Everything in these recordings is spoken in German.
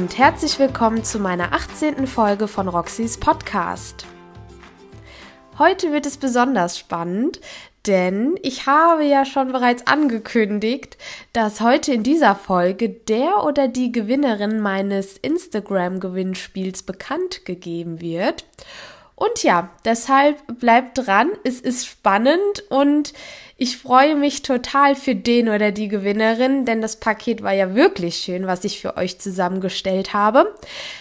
und herzlich willkommen zu meiner 18. Folge von Roxys Podcast. Heute wird es besonders spannend, denn ich habe ja schon bereits angekündigt, dass heute in dieser Folge der oder die Gewinnerin meines Instagram-Gewinnspiels bekannt gegeben wird. Und ja, deshalb bleibt dran, es ist spannend und ich freue mich total für den oder die Gewinnerin, denn das Paket war ja wirklich schön, was ich für euch zusammengestellt habe.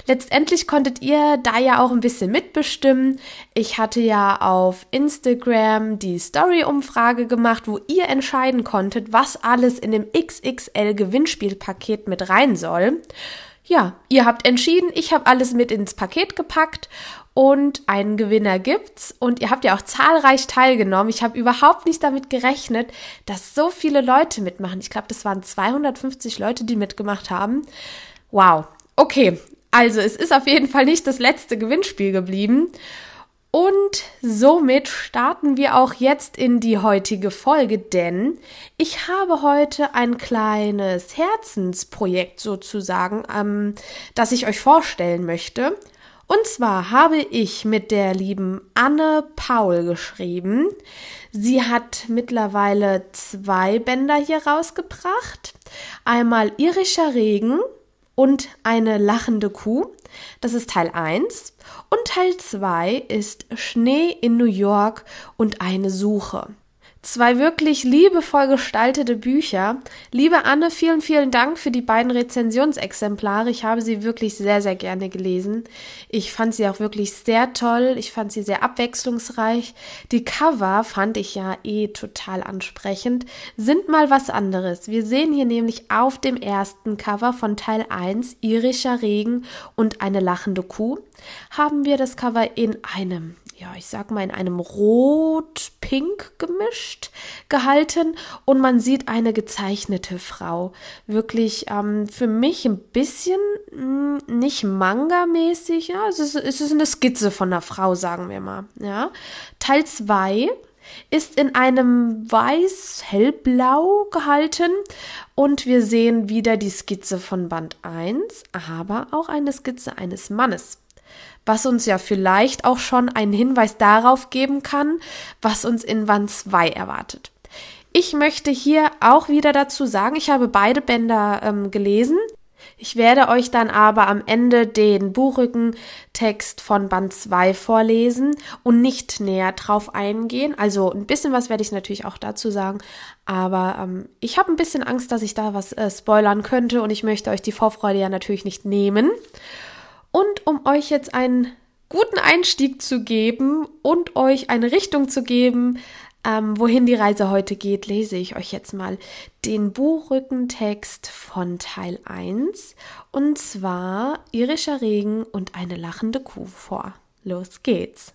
Letztendlich konntet ihr da ja auch ein bisschen mitbestimmen. Ich hatte ja auf Instagram die Story-Umfrage gemacht, wo ihr entscheiden konntet, was alles in dem XXL Gewinnspielpaket mit rein soll. Ja, ihr habt entschieden, ich habe alles mit ins Paket gepackt und einen Gewinner gibt's und ihr habt ja auch zahlreich teilgenommen. Ich habe überhaupt nicht damit gerechnet, dass so viele Leute mitmachen. Ich glaube, das waren 250 Leute, die mitgemacht haben. Wow. Okay, also es ist auf jeden Fall nicht das letzte Gewinnspiel geblieben. Und somit starten wir auch jetzt in die heutige Folge, denn ich habe heute ein kleines Herzensprojekt sozusagen, ähm, das ich euch vorstellen möchte. Und zwar habe ich mit der lieben Anne Paul geschrieben. Sie hat mittlerweile zwei Bänder hier rausgebracht. Einmal irischer Regen und eine lachende Kuh. Das ist Teil 1. Und Teil 2 ist Schnee in New York und eine Suche. Zwei wirklich liebevoll gestaltete Bücher. Liebe Anne, vielen, vielen Dank für die beiden Rezensionsexemplare. Ich habe sie wirklich sehr, sehr gerne gelesen. Ich fand sie auch wirklich sehr toll. Ich fand sie sehr abwechslungsreich. Die Cover fand ich ja eh total ansprechend. Sind mal was anderes. Wir sehen hier nämlich auf dem ersten Cover von Teil 1 irischer Regen und eine lachende Kuh. Haben wir das Cover in einem ja, ich sag mal, in einem Rot-Pink gemischt gehalten und man sieht eine gezeichnete Frau. Wirklich ähm, für mich ein bisschen mh, hm, nicht Manga-mäßig, ja, es ist, es ist eine Skizze von einer Frau, sagen wir mal, ja. Teil 2 ist in einem weiß-hellblau gehalten und wir sehen wieder die Skizze von Band 1, aber auch eine Skizze eines Mannes was uns ja vielleicht auch schon einen Hinweis darauf geben kann, was uns in Band 2 erwartet. Ich möchte hier auch wieder dazu sagen, ich habe beide Bänder ähm, gelesen. Ich werde euch dann aber am Ende den Buchrückentext von Band 2 vorlesen und nicht näher drauf eingehen. Also ein bisschen was werde ich natürlich auch dazu sagen, aber ähm, ich habe ein bisschen Angst, dass ich da was äh, spoilern könnte und ich möchte euch die Vorfreude ja natürlich nicht nehmen. Und um euch jetzt einen guten Einstieg zu geben und euch eine Richtung zu geben, ähm, wohin die Reise heute geht, lese ich euch jetzt mal den Buchrückentext von Teil 1 und zwar irischer Regen und eine lachende Kuh vor. Los geht's.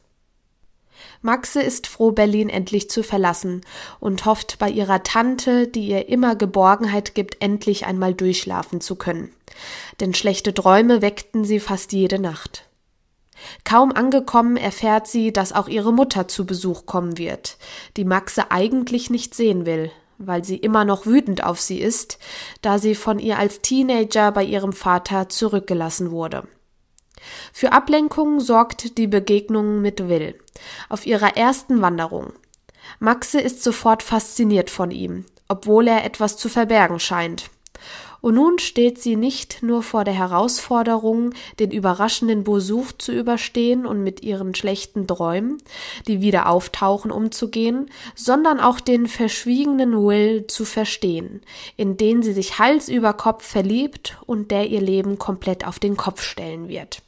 Maxe ist froh, Berlin endlich zu verlassen und hofft bei ihrer Tante, die ihr immer Geborgenheit gibt, endlich einmal durchschlafen zu können. Denn schlechte Träume weckten sie fast jede Nacht. Kaum angekommen erfährt sie, dass auch ihre Mutter zu Besuch kommen wird, die Maxe eigentlich nicht sehen will, weil sie immer noch wütend auf sie ist, da sie von ihr als Teenager bei ihrem Vater zurückgelassen wurde. Für Ablenkung sorgt die Begegnung mit Will auf ihrer ersten Wanderung. Maxe ist sofort fasziniert von ihm, obwohl er etwas zu verbergen scheint. Und nun steht sie nicht nur vor der Herausforderung, den überraschenden Besuch zu überstehen und mit ihren schlechten Träumen, die wieder auftauchen, umzugehen, sondern auch den verschwiegenen Will zu verstehen, in den sie sich Hals über Kopf verliebt und der ihr Leben komplett auf den Kopf stellen wird.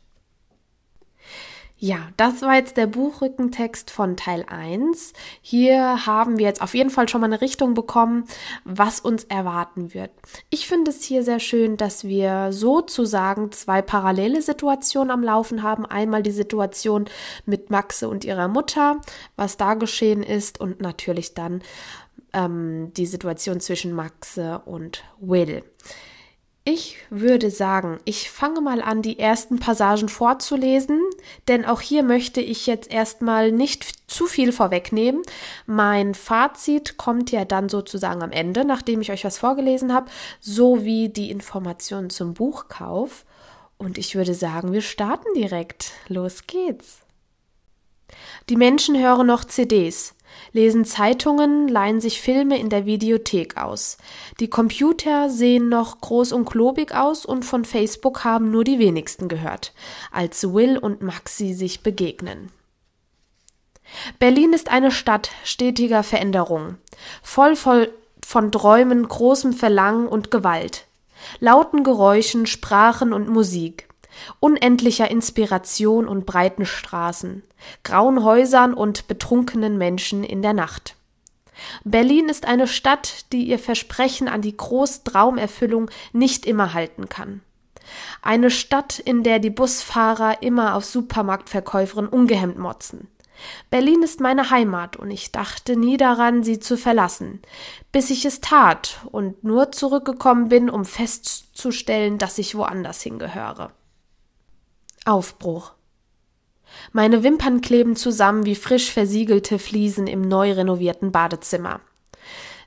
Ja, das war jetzt der Buchrückentext von Teil 1. Hier haben wir jetzt auf jeden Fall schon mal eine Richtung bekommen, was uns erwarten wird. Ich finde es hier sehr schön, dass wir sozusagen zwei parallele Situationen am Laufen haben. Einmal die Situation mit Maxe und ihrer Mutter, was da geschehen ist und natürlich dann ähm, die Situation zwischen Maxe und Will. Ich würde sagen, ich fange mal an, die ersten Passagen vorzulesen, denn auch hier möchte ich jetzt erstmal nicht zu viel vorwegnehmen. Mein Fazit kommt ja dann sozusagen am Ende, nachdem ich euch was vorgelesen habe, sowie die Informationen zum Buchkauf. Und ich würde sagen, wir starten direkt. Los geht's. Die Menschen hören noch CDs, lesen Zeitungen, leihen sich Filme in der Videothek aus. Die Computer sehen noch groß und klobig aus und von Facebook haben nur die wenigsten gehört, als Will und Maxi sich begegnen. Berlin ist eine Stadt stetiger Veränderung, voll, voll von Träumen, großem Verlangen und Gewalt, lauten Geräuschen, Sprachen und Musik, unendlicher Inspiration und breiten Straßen, grauen Häusern und betrunkenen Menschen in der Nacht. Berlin ist eine Stadt, die ihr Versprechen an die Großtraumerfüllung nicht immer halten kann. Eine Stadt, in der die Busfahrer immer auf Supermarktverkäuferinnen ungehemmt motzen. Berlin ist meine Heimat und ich dachte nie daran, sie zu verlassen, bis ich es tat und nur zurückgekommen bin, um festzustellen, dass ich woanders hingehöre. Aufbruch. Meine Wimpern kleben zusammen wie frisch versiegelte Fliesen im neu renovierten Badezimmer.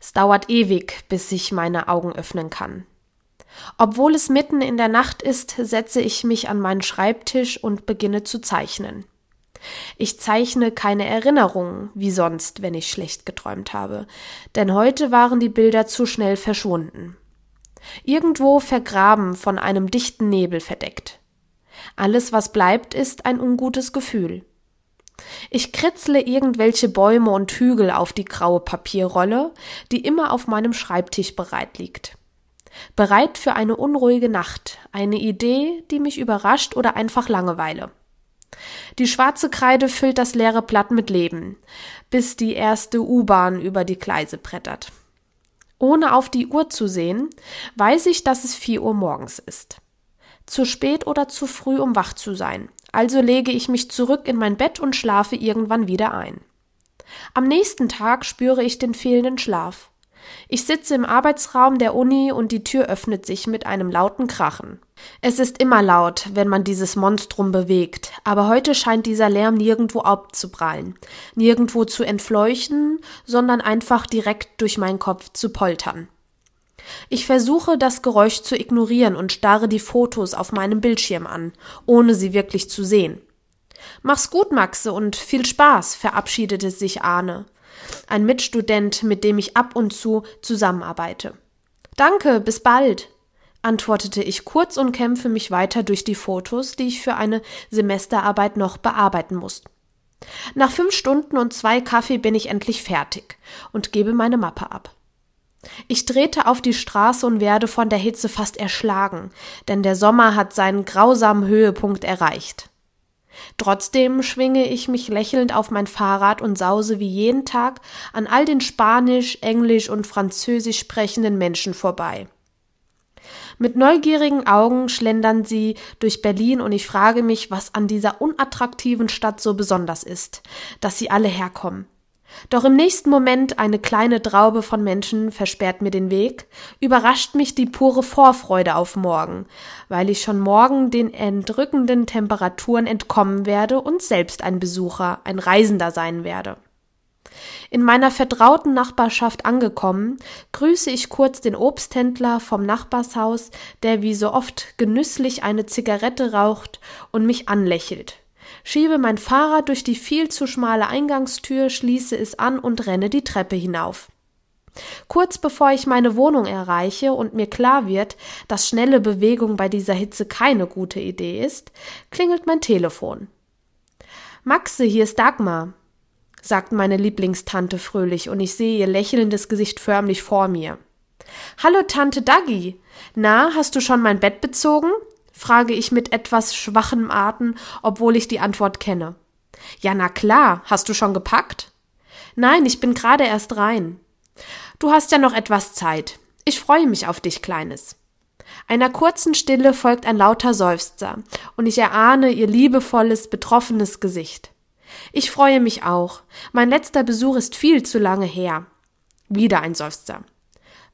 Es dauert ewig, bis ich meine Augen öffnen kann. Obwohl es mitten in der Nacht ist, setze ich mich an meinen Schreibtisch und beginne zu zeichnen. Ich zeichne keine Erinnerungen, wie sonst, wenn ich schlecht geträumt habe, denn heute waren die Bilder zu schnell verschwunden. Irgendwo vergraben, von einem dichten Nebel verdeckt. Alles, was bleibt, ist ein ungutes Gefühl. Ich kritzle irgendwelche Bäume und Hügel auf die graue Papierrolle, die immer auf meinem Schreibtisch bereit liegt. Bereit für eine unruhige Nacht, eine Idee, die mich überrascht oder einfach Langeweile. Die schwarze Kreide füllt das leere Blatt mit Leben, bis die erste U-Bahn über die Gleise brettert. Ohne auf die Uhr zu sehen, weiß ich, dass es vier Uhr morgens ist. Zu spät oder zu früh, um wach zu sein. Also lege ich mich zurück in mein Bett und schlafe irgendwann wieder ein. Am nächsten Tag spüre ich den fehlenden Schlaf. Ich sitze im Arbeitsraum der Uni und die Tür öffnet sich mit einem lauten Krachen. Es ist immer laut, wenn man dieses Monstrum bewegt, aber heute scheint dieser Lärm nirgendwo abzuprallen, nirgendwo zu entfleuchen, sondern einfach direkt durch meinen Kopf zu poltern. Ich versuche, das Geräusch zu ignorieren und starre die Fotos auf meinem Bildschirm an, ohne sie wirklich zu sehen. Mach's gut, Maxe, und viel Spaß, verabschiedete sich Arne, ein Mitstudent, mit dem ich ab und zu zusammenarbeite. Danke, bis bald antwortete ich kurz und kämpfe mich weiter durch die Fotos, die ich für eine Semesterarbeit noch bearbeiten muss. Nach fünf Stunden und zwei Kaffee bin ich endlich fertig und gebe meine Mappe ab. Ich trete auf die Straße und werde von der Hitze fast erschlagen, denn der Sommer hat seinen grausamen Höhepunkt erreicht. Trotzdem schwinge ich mich lächelnd auf mein Fahrrad und sause wie jeden Tag an all den Spanisch, Englisch und Französisch sprechenden Menschen vorbei. Mit neugierigen Augen schlendern sie durch Berlin und ich frage mich, was an dieser unattraktiven Stadt so besonders ist, dass sie alle herkommen. Doch im nächsten Moment eine kleine Traube von Menschen versperrt mir den Weg, überrascht mich die pure Vorfreude auf morgen, weil ich schon morgen den entrückenden Temperaturen entkommen werde und selbst ein Besucher, ein Reisender sein werde. In meiner vertrauten Nachbarschaft angekommen, grüße ich kurz den Obsthändler vom Nachbarshaus, der wie so oft genüsslich eine Zigarette raucht und mich anlächelt. Schiebe mein Fahrrad durch die viel zu schmale Eingangstür, schließe es an und renne die Treppe hinauf. Kurz bevor ich meine Wohnung erreiche und mir klar wird, dass schnelle Bewegung bei dieser Hitze keine gute Idee ist, klingelt mein Telefon. Maxe, hier ist Dagmar sagt meine Lieblingstante fröhlich, und ich sehe ihr lächelndes Gesicht förmlich vor mir. Hallo, Tante Daggy. Na, hast du schon mein Bett bezogen? Frage ich mit etwas schwachem Atem, obwohl ich die Antwort kenne. Ja, na klar. Hast du schon gepackt? Nein, ich bin gerade erst rein. Du hast ja noch etwas Zeit. Ich freue mich auf dich, Kleines. Einer kurzen Stille folgt ein lauter Seufzer, und ich erahne ihr liebevolles, betroffenes Gesicht. Ich freue mich auch. Mein letzter Besuch ist viel zu lange her. Wieder ein Seufzer.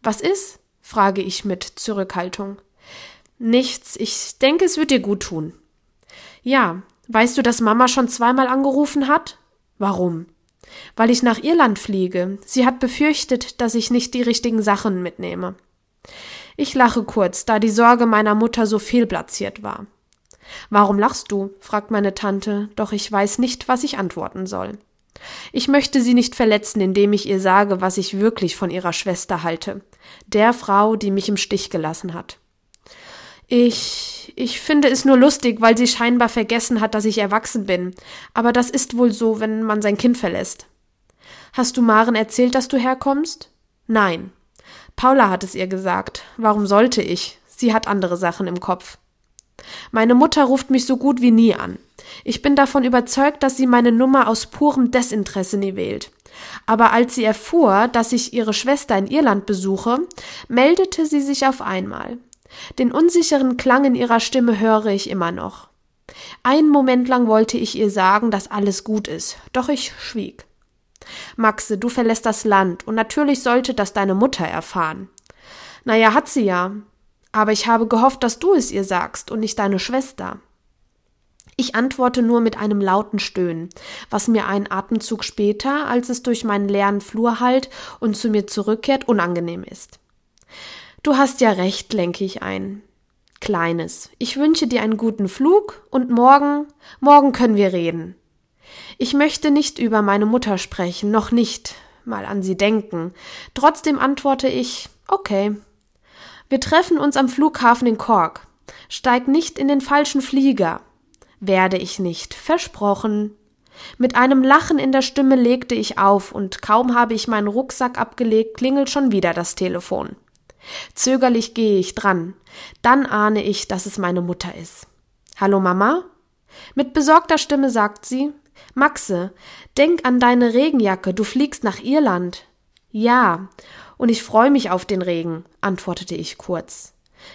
Was ist? frage ich mit Zurückhaltung. Nichts. Ich denke, es wird dir gut tun. Ja, weißt du, dass Mama schon zweimal angerufen hat? Warum? Weil ich nach Irland fliege. Sie hat befürchtet, dass ich nicht die richtigen Sachen mitnehme. Ich lache kurz, da die Sorge meiner Mutter so fehlplatziert war. Warum lachst du? fragt meine Tante, doch ich weiß nicht, was ich antworten soll. Ich möchte sie nicht verletzen, indem ich ihr sage, was ich wirklich von ihrer Schwester halte, der Frau, die mich im Stich gelassen hat. Ich, ich finde es nur lustig, weil sie scheinbar vergessen hat, dass ich erwachsen bin. Aber das ist wohl so, wenn man sein Kind verlässt. Hast du Maren erzählt, dass du herkommst? Nein. Paula hat es ihr gesagt. Warum sollte ich? Sie hat andere Sachen im Kopf. Meine Mutter ruft mich so gut wie nie an. Ich bin davon überzeugt, dass sie meine Nummer aus purem Desinteresse nie wählt. Aber als sie erfuhr, dass ich ihre Schwester in Irland besuche, meldete sie sich auf einmal. Den unsicheren Klang in ihrer Stimme höre ich immer noch. Einen Moment lang wollte ich ihr sagen, dass alles gut ist, doch ich schwieg. Maxe, du verlässt das Land, und natürlich sollte das deine Mutter erfahren. Na ja, hat sie ja. Aber ich habe gehofft, dass du es ihr sagst und nicht deine Schwester. Ich antworte nur mit einem lauten Stöhnen, was mir einen Atemzug später, als es durch meinen leeren Flur hallt und zu mir zurückkehrt, unangenehm ist. Du hast ja recht, lenke ich ein. Kleines, ich wünsche dir einen guten Flug und morgen, morgen können wir reden. Ich möchte nicht über meine Mutter sprechen, noch nicht mal an sie denken. Trotzdem antworte ich, okay. Wir treffen uns am Flughafen in Cork. Steig nicht in den falschen Flieger. Werde ich nicht, versprochen. Mit einem Lachen in der Stimme legte ich auf, und kaum habe ich meinen Rucksack abgelegt, klingelt schon wieder das Telefon. Zögerlich gehe ich dran. Dann ahne ich, dass es meine Mutter ist. Hallo Mama? Mit besorgter Stimme sagt sie Maxe, denk an deine Regenjacke, du fliegst nach Irland. Ja, und ich freue mich auf den Regen, antwortete ich kurz.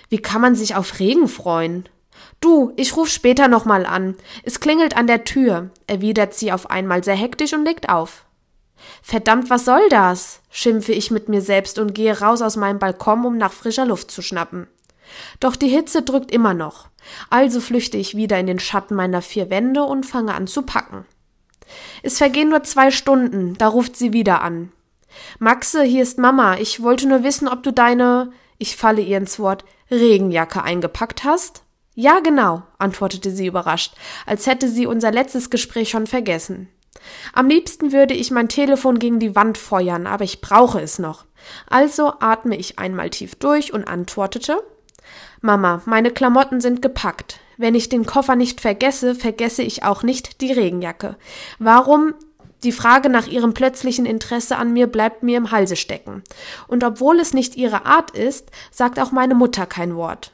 Wie kann man sich auf Regen freuen? Du, ich ruf später nochmal an. Es klingelt an der Tür, erwidert sie auf einmal sehr hektisch und legt auf. Verdammt, was soll das? schimpfe ich mit mir selbst und gehe raus aus meinem Balkon, um nach frischer Luft zu schnappen. Doch die Hitze drückt immer noch. Also flüchte ich wieder in den Schatten meiner vier Wände und fange an zu packen. Es vergehen nur zwei Stunden, da ruft sie wieder an. Maxe, hier ist Mama. Ich wollte nur wissen, ob du deine, ich falle ihr ins Wort, Regenjacke eingepackt hast? Ja, genau, antwortete sie überrascht, als hätte sie unser letztes Gespräch schon vergessen. Am liebsten würde ich mein Telefon gegen die Wand feuern, aber ich brauche es noch. Also atme ich einmal tief durch und antwortete Mama, meine Klamotten sind gepackt. Wenn ich den Koffer nicht vergesse, vergesse ich auch nicht die Regenjacke. Warum? Die Frage nach ihrem plötzlichen Interesse an mir bleibt mir im Halse stecken. Und obwohl es nicht ihre Art ist, sagt auch meine Mutter kein Wort.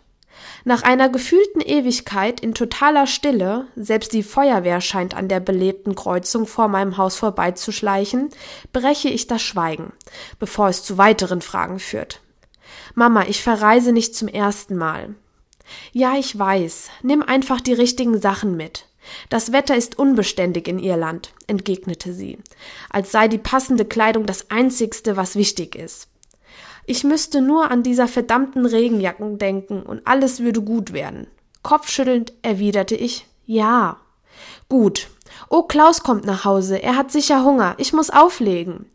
Nach einer gefühlten Ewigkeit in totaler Stille, selbst die Feuerwehr scheint an der belebten Kreuzung vor meinem Haus vorbeizuschleichen, breche ich das Schweigen, bevor es zu weiteren Fragen führt. Mama, ich verreise nicht zum ersten Mal. Ja, ich weiß. Nimm einfach die richtigen Sachen mit. Das Wetter ist unbeständig in Irland, entgegnete sie, als sei die passende Kleidung das einzigste, was wichtig ist. Ich müsste nur an dieser verdammten Regenjacken denken und alles würde gut werden. Kopfschüttelnd erwiderte ich Ja. Gut. Oh, Klaus kommt nach Hause. Er hat sicher Hunger. Ich muss auflegen.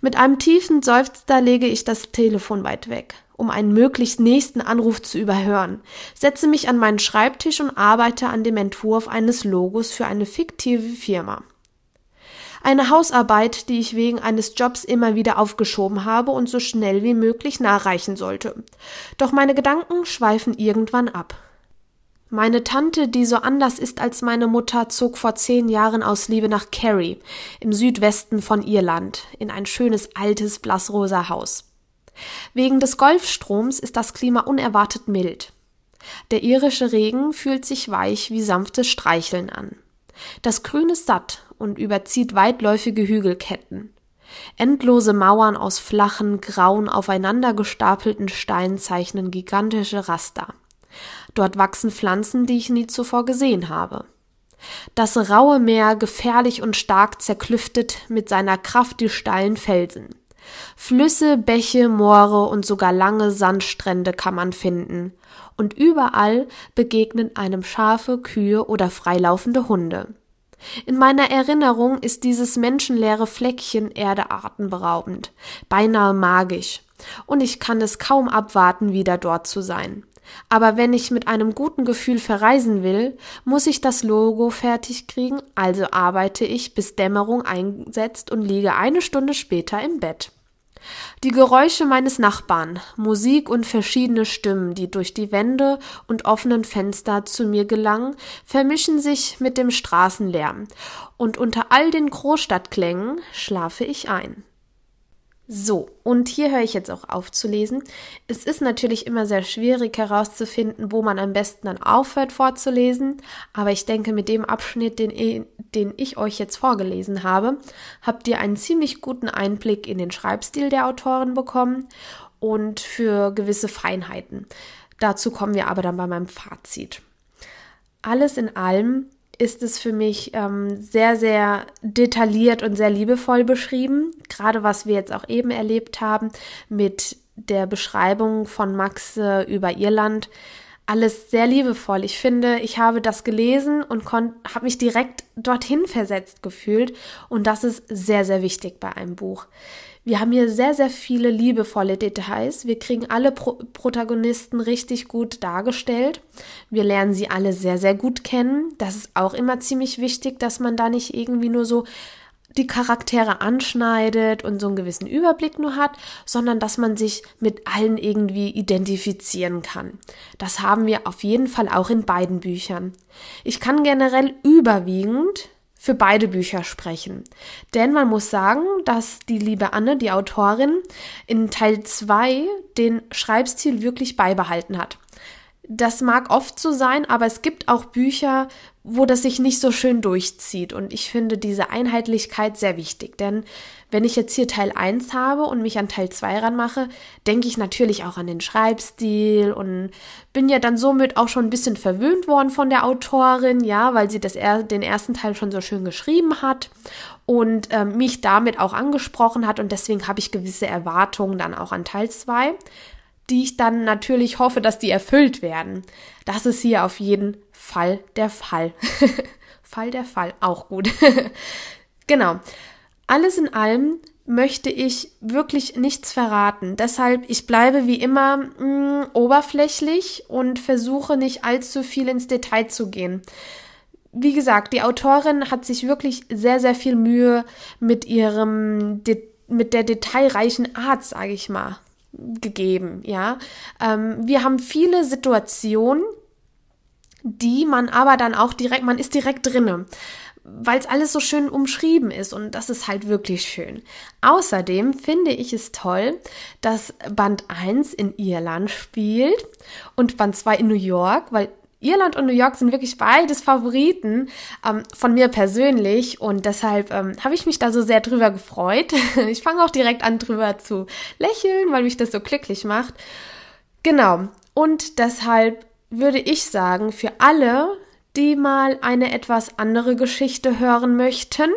Mit einem tiefen Seufzer lege ich das Telefon weit weg um einen möglichst nächsten Anruf zu überhören, setze mich an meinen Schreibtisch und arbeite an dem Entwurf eines Logos für eine fiktive Firma. Eine Hausarbeit, die ich wegen eines Jobs immer wieder aufgeschoben habe und so schnell wie möglich nachreichen sollte. Doch meine Gedanken schweifen irgendwann ab. Meine Tante, die so anders ist als meine Mutter, zog vor zehn Jahren aus Liebe nach Kerry im Südwesten von Irland in ein schönes altes blassrosa Haus. Wegen des Golfstroms ist das Klima unerwartet mild. Der irische Regen fühlt sich weich wie sanftes Streicheln an. Das Grün ist satt und überzieht weitläufige Hügelketten. Endlose Mauern aus flachen, grauen, aufeinander gestapelten Steinen zeichnen gigantische Raster. Dort wachsen Pflanzen, die ich nie zuvor gesehen habe. Das raue Meer gefährlich und stark zerklüftet mit seiner Kraft die steilen Felsen. Flüsse, Bäche, Moore und sogar lange Sandstrände kann man finden. Und überall begegnen einem Schafe, Kühe oder freilaufende Hunde. In meiner Erinnerung ist dieses menschenleere Fleckchen Erde atemberaubend, beinahe magisch, und ich kann es kaum abwarten, wieder dort zu sein. Aber wenn ich mit einem guten Gefühl verreisen will, muss ich das Logo fertig kriegen, also arbeite ich, bis Dämmerung einsetzt und liege eine Stunde später im Bett. Die Geräusche meines Nachbarn, Musik und verschiedene Stimmen, die durch die Wände und offenen Fenster zu mir gelangen, vermischen sich mit dem Straßenlärm, und unter all den Großstadtklängen schlafe ich ein. So, und hier höre ich jetzt auch auf zu lesen. Es ist natürlich immer sehr schwierig herauszufinden, wo man am besten dann aufhört vorzulesen, aber ich denke, mit dem Abschnitt, den, den ich euch jetzt vorgelesen habe, habt ihr einen ziemlich guten Einblick in den Schreibstil der Autorin bekommen und für gewisse Feinheiten. Dazu kommen wir aber dann bei meinem Fazit. Alles in allem ist es für mich ähm, sehr, sehr detailliert und sehr liebevoll beschrieben. Gerade was wir jetzt auch eben erlebt haben mit der Beschreibung von Max äh, über Irland. Alles sehr liebevoll. Ich finde, ich habe das gelesen und habe mich direkt dorthin versetzt gefühlt. Und das ist sehr, sehr wichtig bei einem Buch. Wir haben hier sehr, sehr viele liebevolle Details. Wir kriegen alle Pro Protagonisten richtig gut dargestellt. Wir lernen sie alle sehr, sehr gut kennen. Das ist auch immer ziemlich wichtig, dass man da nicht irgendwie nur so die Charaktere anschneidet und so einen gewissen Überblick nur hat, sondern dass man sich mit allen irgendwie identifizieren kann. Das haben wir auf jeden Fall auch in beiden Büchern. Ich kann generell überwiegend für beide Bücher sprechen. Denn man muss sagen, dass die liebe Anne, die Autorin, in Teil 2 den Schreibstil wirklich beibehalten hat. Das mag oft so sein, aber es gibt auch Bücher, wo das sich nicht so schön durchzieht. Und ich finde diese Einheitlichkeit sehr wichtig. Denn wenn ich jetzt hier Teil 1 habe und mich an Teil 2 ranmache, denke ich natürlich auch an den Schreibstil und bin ja dann somit auch schon ein bisschen verwöhnt worden von der Autorin, ja, weil sie das er den ersten Teil schon so schön geschrieben hat und äh, mich damit auch angesprochen hat. Und deswegen habe ich gewisse Erwartungen dann auch an Teil 2 die ich dann natürlich hoffe, dass die erfüllt werden. Das ist hier auf jeden Fall der Fall. Fall der Fall, auch gut. genau. Alles in allem möchte ich wirklich nichts verraten. Deshalb, ich bleibe wie immer mh, mm, oberflächlich und versuche nicht allzu viel ins Detail zu gehen. Wie gesagt, die Autorin hat sich wirklich sehr, sehr viel Mühe mit ihrem, mit der detailreichen Art, sage ich mal, gegeben, ja. Ähm, wir haben viele Situationen, die man aber dann auch direkt, man ist direkt drinne, weil es alles so schön umschrieben ist und das ist halt wirklich schön. Außerdem finde ich es toll, dass Band 1 in Irland spielt und Band 2 in New York, weil Irland und New York sind wirklich beides Favoriten ähm, von mir persönlich und deshalb ähm, habe ich mich da so sehr drüber gefreut. ich fange auch direkt an drüber zu lächeln, weil mich das so glücklich macht. Genau. Und deshalb würde ich sagen, für alle, die mal eine etwas andere Geschichte hören möchten,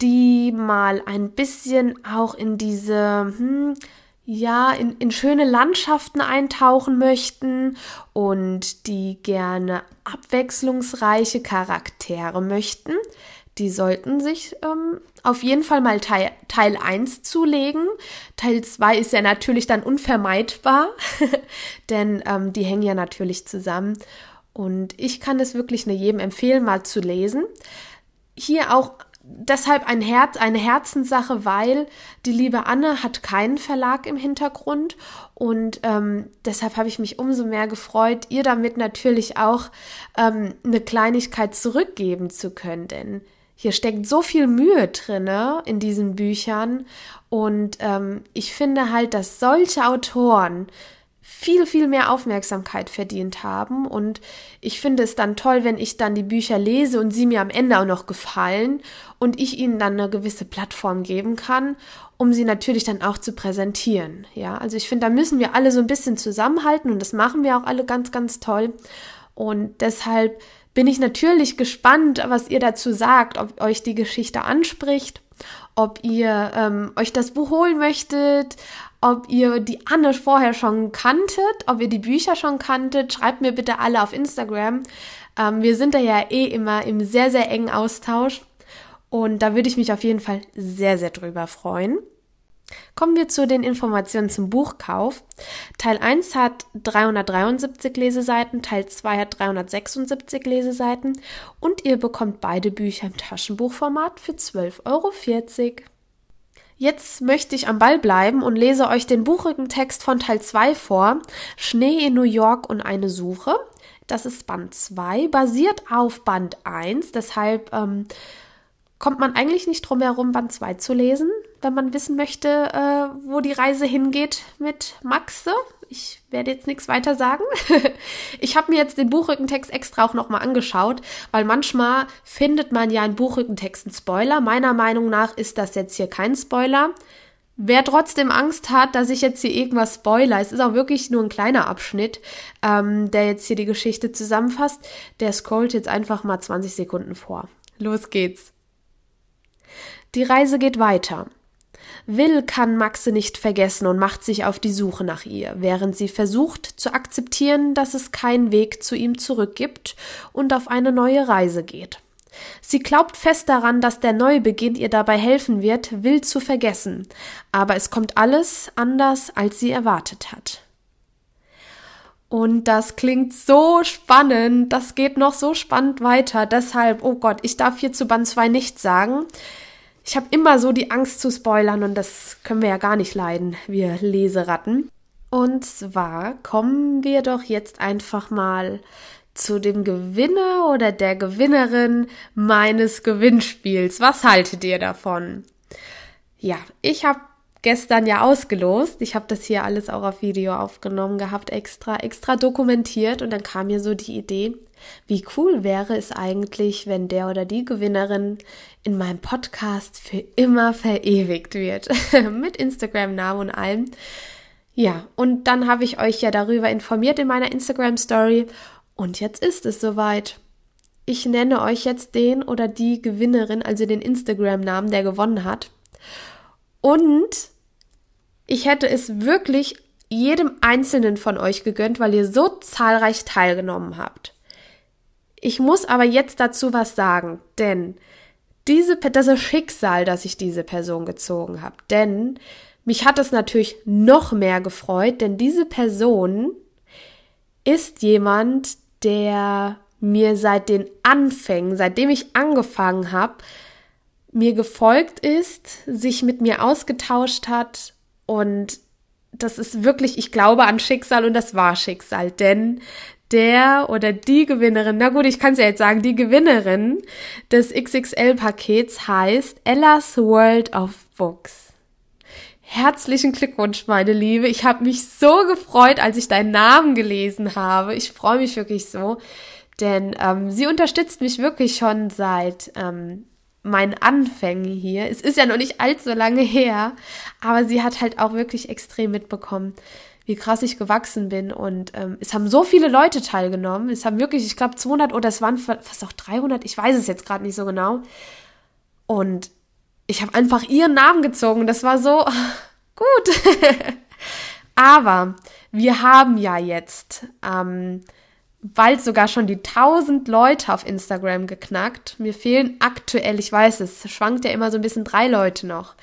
die mal ein bisschen auch in diese hm, ja, in, in schöne Landschaften eintauchen möchten und die gerne abwechslungsreiche Charaktere möchten, die sollten sich ähm, auf jeden Fall mal Teil, Teil 1 zulegen. Teil 2 ist ja natürlich dann unvermeidbar, denn ähm, die hängen ja natürlich zusammen. Und ich kann es wirklich nur jedem empfehlen, mal zu lesen. Hier auch deshalb ein Herz, eine Herzenssache, weil die liebe Anne hat keinen Verlag im Hintergrund. Und ähm, deshalb habe ich mich umso mehr gefreut, ihr damit natürlich auch ähm, eine Kleinigkeit zurückgeben zu können, denn hier steckt so viel Mühe drinne in diesen Büchern. Und ähm, ich finde halt, dass solche Autoren viel, viel mehr Aufmerksamkeit verdient haben. Und ich finde es dann toll, wenn ich dann die Bücher lese und sie mir am Ende auch noch gefallen und ich ihnen dann eine gewisse Plattform geben kann, um sie natürlich dann auch zu präsentieren. Ja, also ich finde, da müssen wir alle so ein bisschen zusammenhalten und das machen wir auch alle ganz, ganz toll. Und deshalb bin ich natürlich gespannt, was ihr dazu sagt, ob euch die Geschichte anspricht, ob ihr ähm, euch das Buch holen möchtet, ob ihr die Anne vorher schon kanntet, ob ihr die Bücher schon kanntet. Schreibt mir bitte alle auf Instagram. Ähm, wir sind da ja eh immer im sehr, sehr engen Austausch. Und da würde ich mich auf jeden Fall sehr, sehr drüber freuen. Kommen wir zu den Informationen zum Buchkauf. Teil 1 hat 373 Leseseiten, Teil 2 hat 376 Leseseiten und ihr bekommt beide Bücher im Taschenbuchformat für 12,40 Euro. Jetzt möchte ich am Ball bleiben und lese euch den Buchrückentext von Teil 2 vor. Schnee in New York und eine Suche. Das ist Band 2, basiert auf Band 1, deshalb ähm, kommt man eigentlich nicht drum herum, Band 2 zu lesen, wenn man wissen möchte, äh, wo die Reise hingeht mit Maxe. Ich werde jetzt nichts weiter sagen. ich habe mir jetzt den Buchrückentext extra auch nochmal angeschaut, weil manchmal findet man ja in Buchrückentexten Spoiler. Meiner Meinung nach ist das jetzt hier kein Spoiler. Wer trotzdem Angst hat, dass ich jetzt hier irgendwas spoiler, es ist auch wirklich nur ein kleiner Abschnitt, ähm, der jetzt hier die Geschichte zusammenfasst, der scrollt jetzt einfach mal 20 Sekunden vor. Los geht's. Die Reise geht weiter. Will kann Maxe nicht vergessen und macht sich auf die Suche nach ihr, während sie versucht zu akzeptieren, dass es keinen Weg zu ihm zurückgibt und auf eine neue Reise geht. Sie glaubt fest daran, dass der Neubeginn ihr dabei helfen wird, Will zu vergessen, aber es kommt alles anders, als sie erwartet hat. Und das klingt so spannend, das geht noch so spannend weiter. Deshalb, oh Gott, ich darf hier zu Band 2 nichts sagen ich habe immer so die Angst zu spoilern und das können wir ja gar nicht leiden, wir Leseratten. Und zwar kommen wir doch jetzt einfach mal zu dem Gewinner oder der Gewinnerin meines Gewinnspiels. Was haltet ihr davon? Ja, ich habe gestern ja ausgelost. Ich habe das hier alles auch auf Video aufgenommen gehabt, extra, extra dokumentiert und dann kam mir so die Idee, wie cool wäre es eigentlich, wenn der oder die Gewinnerin in meinem Podcast für immer verewigt wird. Mit Instagram-Namen und allem. Ja, und dann habe ich euch ja darüber informiert in meiner Instagram-Story. Und jetzt ist es soweit. Ich nenne euch jetzt den oder die Gewinnerin, also den Instagram-Namen, der gewonnen hat. Und ich hätte es wirklich jedem Einzelnen von euch gegönnt, weil ihr so zahlreich teilgenommen habt. Ich muss aber jetzt dazu was sagen, denn diese, das ist Schicksal, dass ich diese Person gezogen habe. Denn mich hat es natürlich noch mehr gefreut, denn diese Person ist jemand, der mir seit den Anfängen, seitdem ich angefangen habe, mir gefolgt ist, sich mit mir ausgetauscht hat und das ist wirklich, ich glaube an Schicksal und das war Schicksal, denn der oder die Gewinnerin, na gut, ich kann es ja jetzt sagen, die Gewinnerin des XXL-Pakets heißt Ella's World of Books. Herzlichen Glückwunsch, meine Liebe. Ich habe mich so gefreut, als ich deinen Namen gelesen habe. Ich freue mich wirklich so, denn ähm, sie unterstützt mich wirklich schon seit ähm, meinen Anfängen hier. Es ist ja noch nicht allzu lange her, aber sie hat halt auch wirklich extrem mitbekommen, wie krass ich gewachsen bin. Und ähm, es haben so viele Leute teilgenommen. Es haben wirklich, ich glaube, 200 oder es waren fast auch 300. Ich weiß es jetzt gerade nicht so genau. Und ich habe einfach ihren Namen gezogen. Das war so gut. Aber wir haben ja jetzt ähm, bald sogar schon die 1000 Leute auf Instagram geknackt. Mir fehlen aktuell, ich weiß es, schwankt ja immer so ein bisschen drei Leute noch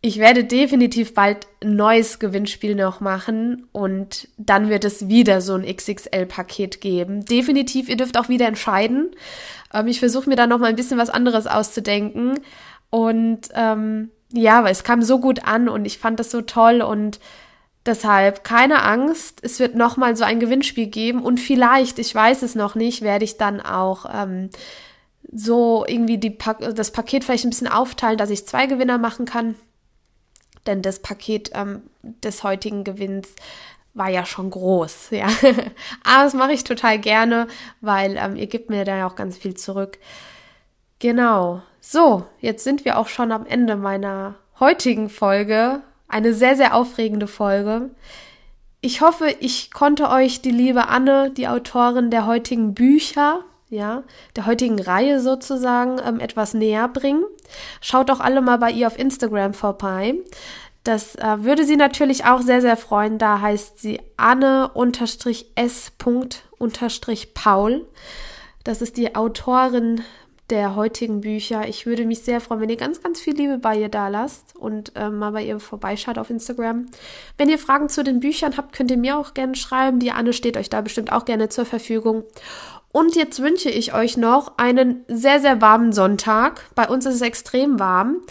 ich werde definitiv bald ein neues Gewinnspiel noch machen und dann wird es wieder so ein XXL-Paket geben. Definitiv, ihr dürft auch wieder entscheiden. Ähm, ich versuche mir da noch mal ein bisschen was anderes auszudenken und ähm, ja, weil es kam so gut an und ich fand das so toll und deshalb keine Angst, es wird noch mal so ein Gewinnspiel geben und vielleicht, ich weiß es noch nicht, werde ich dann auch ähm, so irgendwie die das Paket vielleicht ein bisschen aufteilen, dass ich zwei Gewinner machen kann denn das Paket ähm, des heutigen Gewinns war ja schon groß, ja. Aber das mache ich total gerne, weil ähm, ihr gebt mir da ja auch ganz viel zurück. Genau. So, jetzt sind wir auch schon am Ende meiner heutigen Folge. Eine sehr, sehr aufregende Folge. Ich hoffe, ich konnte euch die liebe Anne, die Autorin der heutigen Bücher, ja, der heutigen Reihe sozusagen ähm, etwas näher bringen. Schaut auch alle mal bei ihr auf Instagram vorbei. Das äh, würde sie natürlich auch sehr, sehr freuen. Da heißt sie Anne-S-Paul. Das ist die Autorin der heutigen Bücher. Ich würde mich sehr freuen, wenn ihr ganz, ganz viel Liebe bei ihr da lasst und ähm, mal bei ihr vorbeischaut auf Instagram. Wenn ihr Fragen zu den Büchern habt, könnt ihr mir auch gerne schreiben. Die Anne steht euch da bestimmt auch gerne zur Verfügung. Und jetzt wünsche ich euch noch einen sehr, sehr warmen Sonntag. Bei uns ist es extrem warm.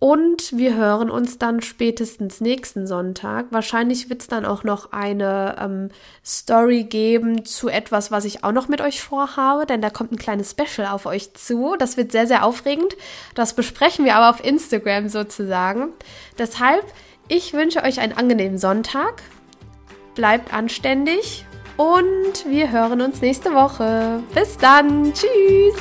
Und wir hören uns dann spätestens nächsten Sonntag. Wahrscheinlich wird es dann auch noch eine ähm, Story geben zu etwas, was ich auch noch mit euch vorhabe, denn da kommt ein kleines Special auf euch zu. Das wird sehr, sehr aufregend. Das besprechen wir aber auf Instagram sozusagen. Deshalb, ich wünsche euch einen angenehmen Sonntag. Bleibt anständig und wir hören uns nächste Woche. Bis dann. Tschüss.